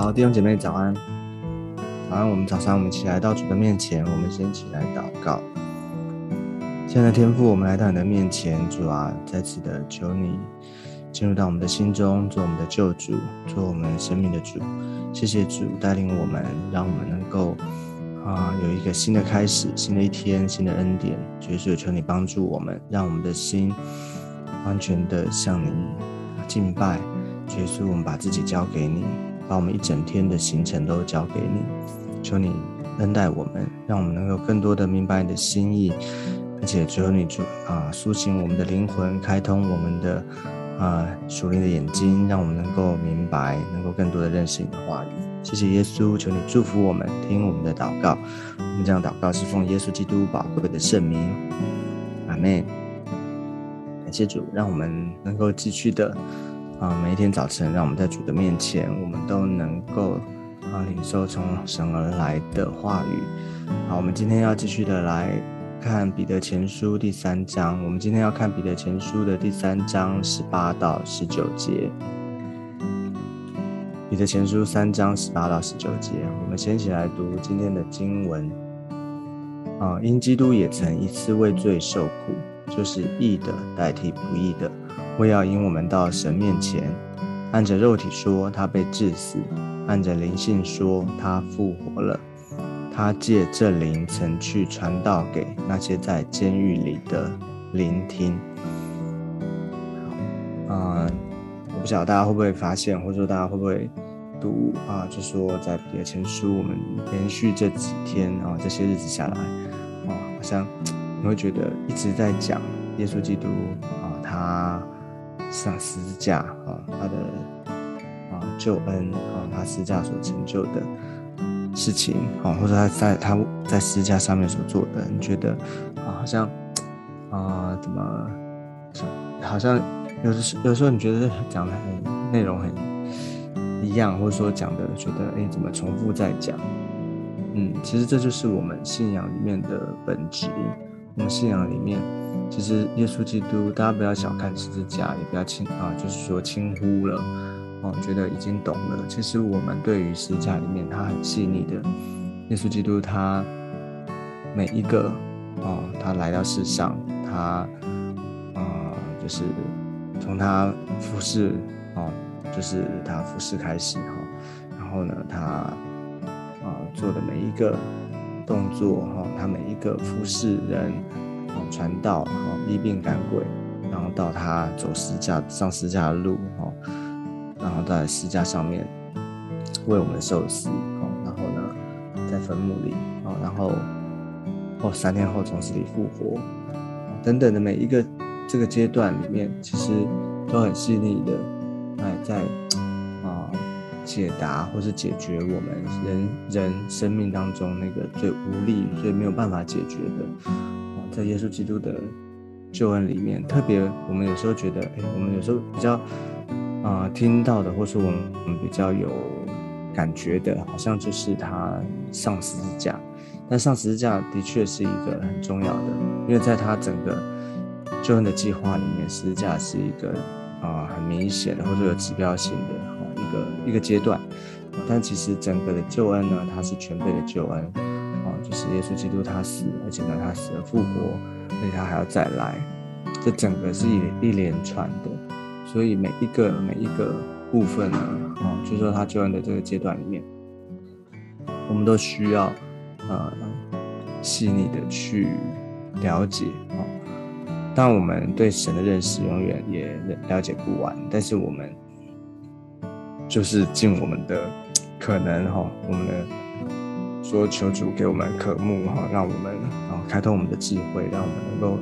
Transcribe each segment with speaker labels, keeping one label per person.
Speaker 1: 好，弟兄姐妹早安。早安，我们早上我们起来到主的面前，我们先起来祷告。现在天父，我们来到你的面前，主啊，再次的求你进入到我们的心中，做我们的救主，做我们生命的主。谢谢主带领我们，让我们能够啊有一个新的开始，新的一天，新的恩典。主耶稣，求你帮助我们，让我们的心完全的向你敬拜。主耶稣，我们把自己交给你。把我们一整天的行程都交给你，求你恩待我们，让我们能够更多的明白你的心意，而且求你主啊苏醒我们的灵魂，开通我们的啊属灵的眼睛，让我们能够明白，能够更多的认识你的话语。谢谢耶稣，求你祝福我们，听我们的祷告。我们这样祷告是奉耶稣基督宝贵的圣名，阿门。感谢主，让我们能够继续的。啊，每一天早晨，让我们在主的面前，我们都能够啊领受从神而来的话语。好，我们今天要继续的来看彼得前书第三章。我们今天要看彼得前书的第三章十八到十九节。彼得前书三章十八到十九节，我们先一起来读今天的经文。啊，因基督也曾一次为罪受苦，就是义的代替不义的。为要引我们到神面前，按着肉体说他被致死，按着灵性说他复活了。他借这灵曾去传道给那些在监狱里的聆听。啊，我不晓得大家会不会发现，或者说大家会不会读啊？就说在彼得前书，我们连续这几天啊，这些日子下来，啊，好像你会觉得一直在讲耶稣基督啊，他。上十字架啊，他的啊救恩啊，他十字架所成就的事情啊，或者他在他在十字架上面所做的，你觉得啊，好像啊，怎么好像有的时有时候你觉得讲的很内容很一样，或者说讲的觉得哎，怎么重复在讲？嗯，其实这就是我们信仰里面的本质，我们信仰里面。其实耶稣基督，大家不要小看十字架，也不要轻啊，就是说轻忽了哦，觉得已经懂了。其实我们对于十字架里面，它很细腻的。耶稣基督他每一个哦，他来到世上，他啊，就是从他服侍哦，就是他服侍开始哈，然后呢，他啊做的每一个动作哈，他每一个服侍人。传道，然后医病赶鬼，然后到他走十架上十架的路，哈，然后在十架上面为我们受死，哦，然后呢，在坟墓里，哦，然后哦三天后从死里复活，等等的每一个这个阶段里面，其实都很细腻的，哎，在啊解答或是解决我们人人生命当中那个最无力、最没有办法解决的。在耶稣基督的救恩里面，特别我们有时候觉得，哎，我们有时候比较啊听到的，或是我们我们比较有感觉的，好像就是他上十字架。但上十字架的确是一个很重要的，因为在他整个救恩的计划里面，十字架是一个啊很明显的，或者有指标性的一个一个阶段。但其实整个的救恩呢，它是全备的救恩啊。就是耶稣基督他死，而且呢他死了复活，而且他还要再来，这整个是一一连串的，所以每一个每一个部分呢，哦，就说他救恩的这个阶段里面，我们都需要呃细腻的去了解哦。当我们对神的认识永远也了解不完，但是我们就是尽我们的可能哈，我们的。说求主给我们渴慕哈，让我们啊开通我们的智慧，让我们能够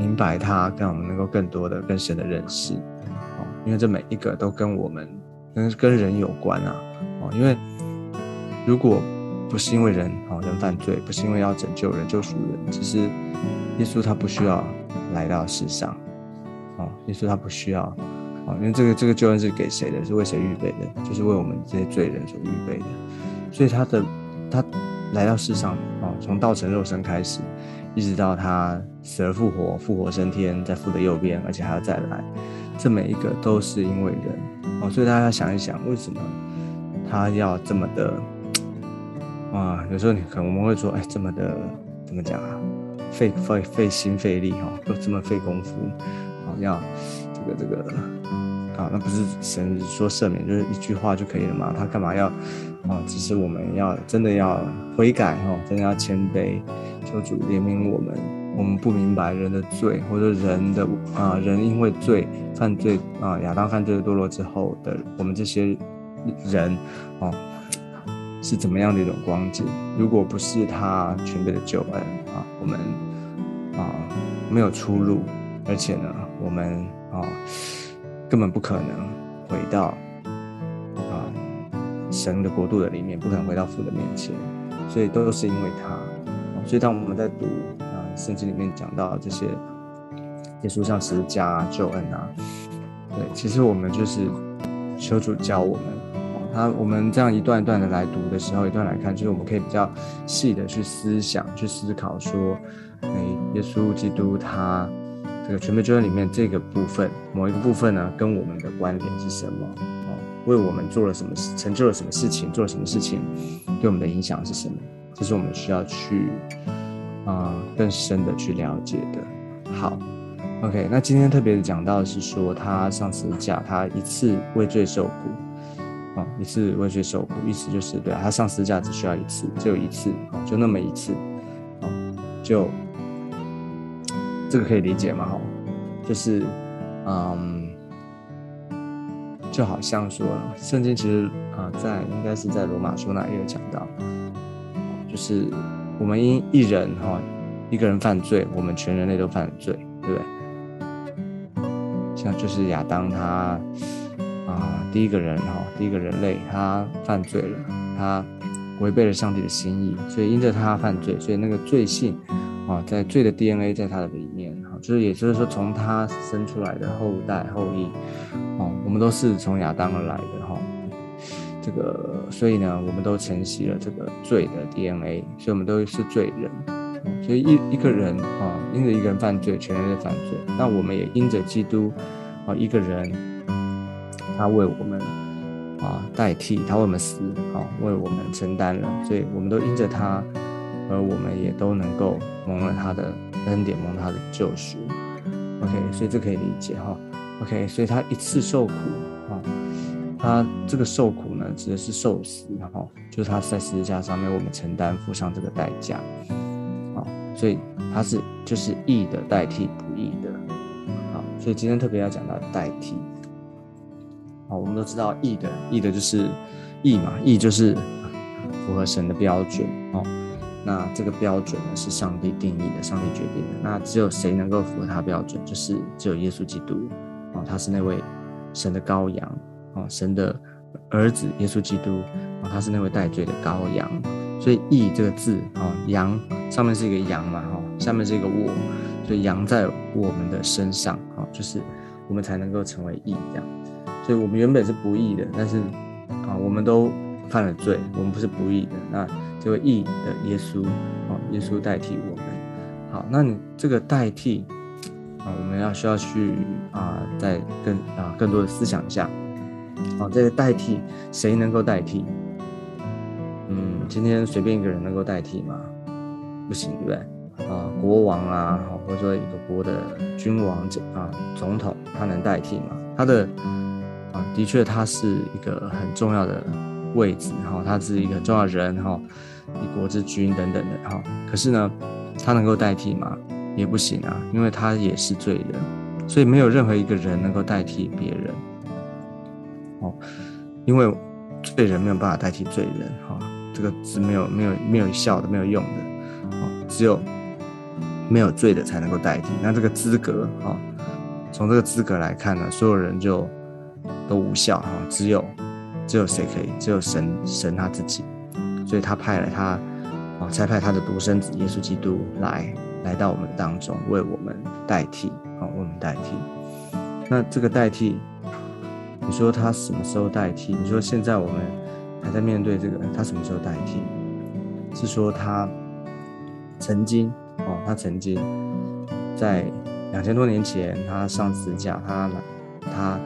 Speaker 1: 明白他，让我们能够更多的更深的认识哦。因为这每一个都跟我们跟跟人有关啊哦。因为如果不是因为人哦人犯罪，不是因为要拯救人救赎人，其实耶稣他不需要来到世上哦。耶稣他不需要哦，因为这个这个救恩是给谁的？是为谁预备的？就是为我们这些罪人所预备的。所以他的。他来到世上啊，从道成肉身开始，一直到他死而复活，复活升天，在父的右边，而且还要再来，这每一个都是因为人哦。所以大家想一想，为什么他要这么的 啊？有时候你可能我们会说，哎，这么的怎么讲啊？费费费心费力哈，又这么费功夫，好要这个这个啊，那不是神说赦免就是一句话就可以了嘛？他干嘛要啊？只是我们要真的要悔改哈，真的要谦卑，求主怜悯我们。我们不明白人的罪，或者人的啊，人因为罪犯罪啊，亚当犯罪堕落之后的我们这些人哦，是怎么样的一种光景？如果不是他全备的救恩啊，我们啊没有出路，而且呢，我们啊根本不可能回到啊神的国度的里面，不可能回到父的面前，所以都是因为他。所以当我们在读啊。圣经里面讲到这些耶稣像十字架救恩啊，对，其实我们就是求主教我们，他我们这样一段一段的来读的时候，一段来看，就是我们可以比较细的去思想、去思考，说，哎，耶稣基督他这个全备救恩里面这个部分，某一个部分呢，跟我们的关联是什么？哦，为我们做了什么事，成就了什么事情，做了什么事情，对我们的影响是什么？这是我们需要去。啊，更深的去了解的。好，OK，那今天特别的讲到的是说，他上十字架，他一次为罪受苦，啊，一次为罪受苦，意思就是对，他上十字架只需要一次，只有一次，哦，就那么一次，哦，就这个可以理解吗？哈，就是，嗯，就好像说，圣经其实啊，在应该是在罗马书那也有讲到，就是。我们因一人哈一个人犯罪，我们全人类都犯罪，对不对？像就是亚当他啊第一个人哈第一个人类他犯罪了，他违背了上帝的心意，所以因着他犯罪，所以那个罪性啊在罪的 DNA 在他的里面哈，就是也就是说从他生出来的后代后裔哦，我们都是从亚当而来的哈。这个，所以呢，我们都承袭了这个罪的 DNA，所以我们都是罪人。所以一一个人啊，因着一个人犯罪，全人类犯罪。那我们也因着基督啊，一个人，他为我们啊代替，他为我们死啊，为我们承担了。所以我们都因着他，而我们也都能够蒙了他的恩典，蒙他的救赎。OK，所以这可以理解哈。OK，所以他一次受苦啊。他这个受苦呢，指的是受死，哈，就是他在十字架上面，我们承担付上这个代价，好，所以他是就是义的代替不义的，好，所以今天特别要讲到代替，好，我们都知道义的义的就是义嘛，义就是符合神的标准，哦，那这个标准呢是上帝定义的，上帝决定的，那只有谁能够符合他标准，就是只有耶稣基督，哦，他是那位神的羔羊。哦，神的儿子耶稣基督，哦，他是那位代罪的羔羊，所以义这个字，哦，羊上面是一个羊嘛，哦，下面是一个我，所以羊在我们的身上，哦，就是我们才能够成为义这样，所以我们原本是不义的，但是啊，我们都犯了罪，我们不是不义的，那这位义的耶稣，哦，耶稣代替我们，好，那你这个代替啊，我们要需要去啊，再更啊更多的思想一下。哦，这个代替谁能够代替？嗯，今天随便一个人能够代替吗？不行，对不对？啊，国王啊，或者说一个国的君王啊，总统，他能代替吗？他的啊，的确他是一个很重要的位置，哈，他是一个重要人，哈，一国之君等等的，哈。可是呢，他能够代替吗？也不行啊，因为他也是罪人，所以没有任何一个人能够代替别人。哦，因为罪人没有办法代替罪人，哈，这个是没有没有没有效的，没有用的，哦，只有没有罪的才能够代替。那这个资格，哈，从这个资格来看呢，所有人就都无效，哈，只有只有谁可以？只有神神他自己，所以他派了他，哦，才派他的独生子耶稣基督来来到我们当中，为我们代替，哦，为我们代替。那这个代替。你说他什么时候代替？你说现在我们还在面对这个，他什么时候代替？是说他曾经哦，他曾经在两千多年前，他上十字架，他他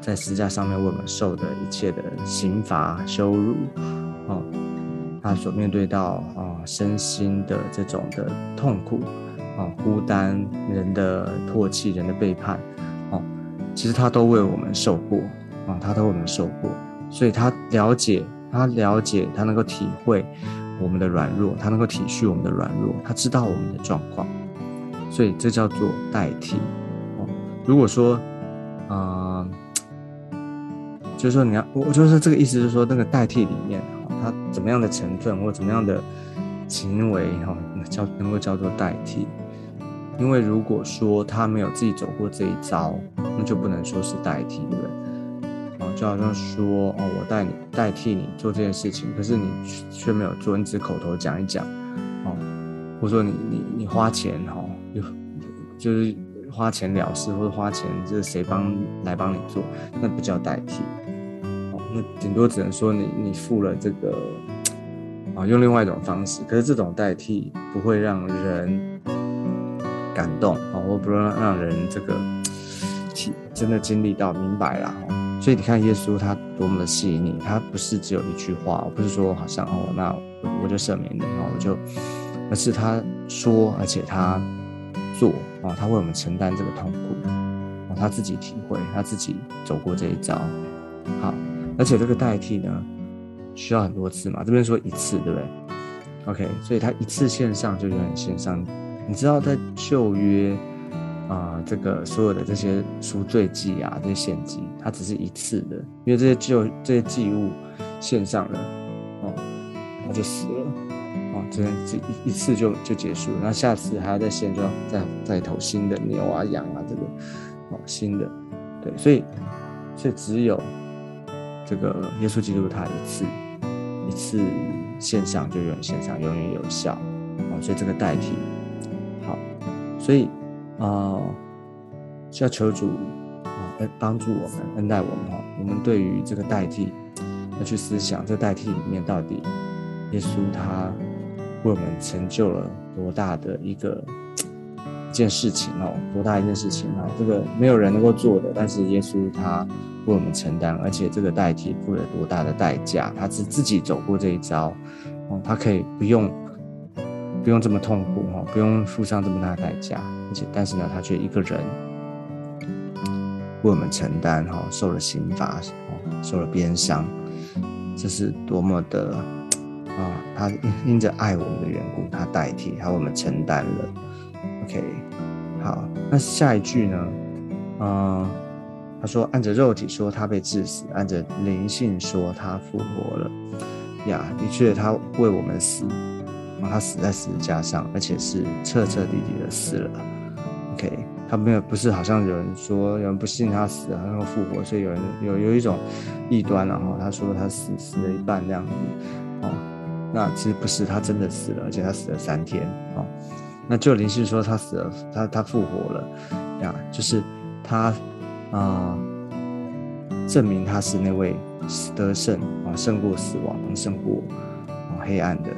Speaker 1: 在十字架上面为我们受的一切的刑罚、羞辱，哦，他所面对到啊身心的这种的痛苦，啊孤单、人的唾弃、人的背叛，哦，其实他都为我们受过，啊，他都为我们受过，所以他了解，他了解，他能够体会我们的软弱，他能够体恤我们的软弱，他知道我们的状况，所以这叫做代替。哦，如果说，啊。就是说，你要我就是这个意思，就是说那个代替里面，它怎么样的成分或怎么样的行为，哈，叫能够叫做代替。因为如果说他没有自己走过这一遭，那就不能说是代替，对不对？啊，就好像说，哦，我代你代替你做这件事情，可是你却没有做，你只口头讲一讲，哦，或者说你你你花钱，哈，就就是花钱了事，或者花钱就是谁帮来帮你做，那不叫代替。那顶多只能说你你付了这个啊，用另外一种方式，可是这种代替不会让人感动啊，或不让让人这个体真的经历到明白了所以你看耶稣他多么的细腻，他不是只有一句话，不是说好像哦，那我就赦免你啊，我就，而是他说，而且他做啊，他为我们承担这个痛苦啊，他自己体会，他自己走过这一遭，好。而且这个代替呢，需要很多次嘛？这边说一次，对不对？OK，所以它一次线上就永远线上。你知道在旧约啊，这个所有的这些赎罪祭啊，这些献祭，它只是一次的，因为这些旧这些祭物线上了，哦，它就死了，哦，这这一一次就就结束了。那下次还要再献，就要再再投新的牛啊羊啊，这个哦新的，对，所以所以只有。这个耶稣基督他一次一次线上就永远线上永远有效啊，所以这个代替好，所以啊需要求主啊来帮助我们恩待我们哈。我们对于这个代替要去思想，这代替里面到底耶稣他为我们成就了多大的一个一件事情哦，多大一件事情啊？这个没有人能够做的，但是耶稣他。为我们承担，而且这个代替付了多大的代价？他是自己走过这一招，哦，他可以不用不用这么痛苦哈，不用付上这么大的代价，而且但是呢，他却一个人为我们承担哈，受了刑罚，哦，受了鞭伤，这是多么的啊！他因着爱我们的缘故，他代替，他为我们承担了。OK，好，那下一句呢？嗯。他说：“按着肉体说，他被致死；按着灵性说，他复活了。呀，的确，他为我们死，他死在十字架上，而且是彻彻底底的死了。OK，他没有不是好像有人说有人不信他死了然后复活，所以有人有有一种异端然后。他说他死死了一半这样子哦，那其实不是，他真的死了，而且他死了三天哦。那就灵性说他死了，他他复活了呀，就是他。”啊，证明他是那位得胜啊，胜过死亡，胜过啊黑暗的，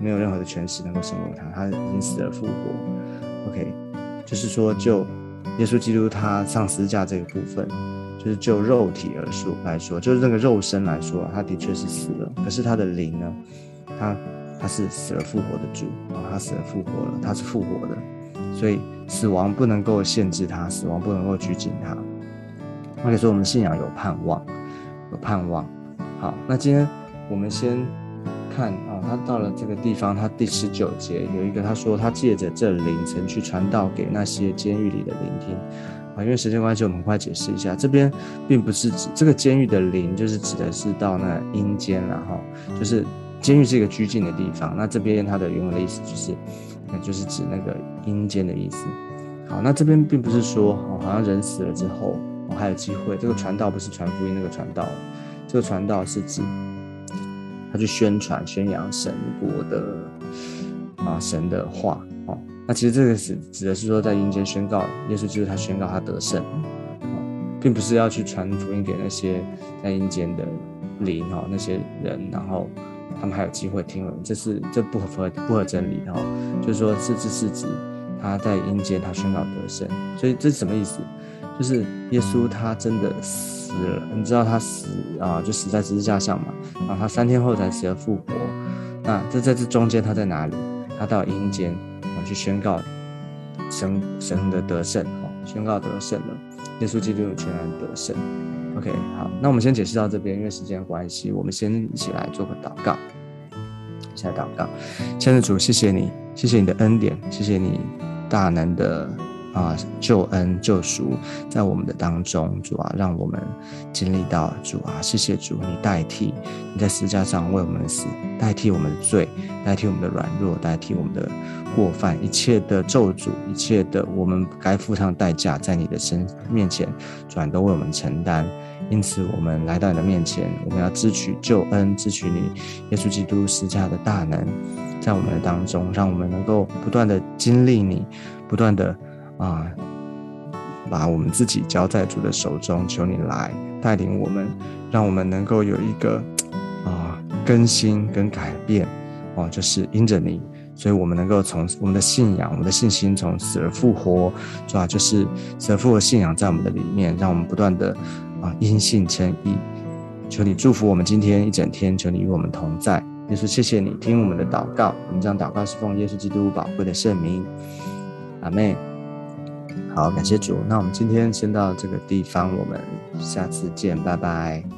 Speaker 1: 没有任何的权势能够胜过他。他已经死而复活。OK，就是说，就耶稣基督他上十字架这个部分，就是就肉体而说来说，就是那个肉身来说，他的确是死了。可是他的灵呢，他他是死而复活的主啊，他死而复活了，他是复活的，所以死亡不能够限制他，死亡不能够拘禁他。可以说我们信仰有盼望，有盼望。好，那今天我们先看啊，他到了这个地方，他第十九节有一个，他说他借着这灵曾去传道给那些监狱里的聆听。啊，因为时间关系，我们很快解释一下，这边并不是指这个监狱的灵，就是指的是到那阴间了哈，就是监狱是一个拘禁的地方。那这边它的原文的意思就是，那就是指那个阴间的意思。好，那这边并不是说，好像人死了之后。我还有机会，这个传道不是传福音那个传道，这个传道是指他去宣传、宣扬神国的啊神的话哦。那其实这个是指的是说，在阴间宣告耶稣基督他宣告他得胜，并不是要去传福音给那些在阴间的灵哈那些人，然后他们还有机会听闻，这是这不合不合真理哈。就是说，是指是指他在阴间他宣告得胜，所以这是什么意思？就是耶稣他真的死了，你知道他死啊，就死在十字架上嘛，然后他三天后才死而复活。那这在这中间他在哪里？他到阴间啊去宣告神神的得胜，哦，宣告得胜了，耶稣基督全然得胜。OK，好，那我们先解释到这边，因为时间关系，我们先一起来做个祷告。现在祷告，亲爱的主，谢谢你，谢谢你的恩典，谢谢你大能的。啊，救恩救赎在我们的当中，主啊，让我们经历到主啊，谢谢主，你代替你在十字架上为我们死，代替我们的罪，代替我们的软弱，代替我们的过犯，一切的咒诅，一切的我们该付上代价，在你的身面前，主都为我们承担。因此，我们来到你的面前，我们要支取救恩，支取你耶稣基督十字架的大能，在我们的当中，让我们能够不断的经历你，不断的。啊，把我们自己交在主的手中，求你来带领我们，让我们能够有一个啊更新跟改变哦，就是因着你，所以我们能够从我们的信仰、我们的信心从死而复活，是吧？就是死而复活信仰在我们的里面，让我们不断的啊因信称义。求你祝福我们今天一整天，求你与我们同在。耶稣，谢谢你听我们的祷告，我们将祷告是奉耶稣基督宝贵的圣名，阿妹。好，感谢主。那我们今天先到这个地方，我们下次见，拜拜。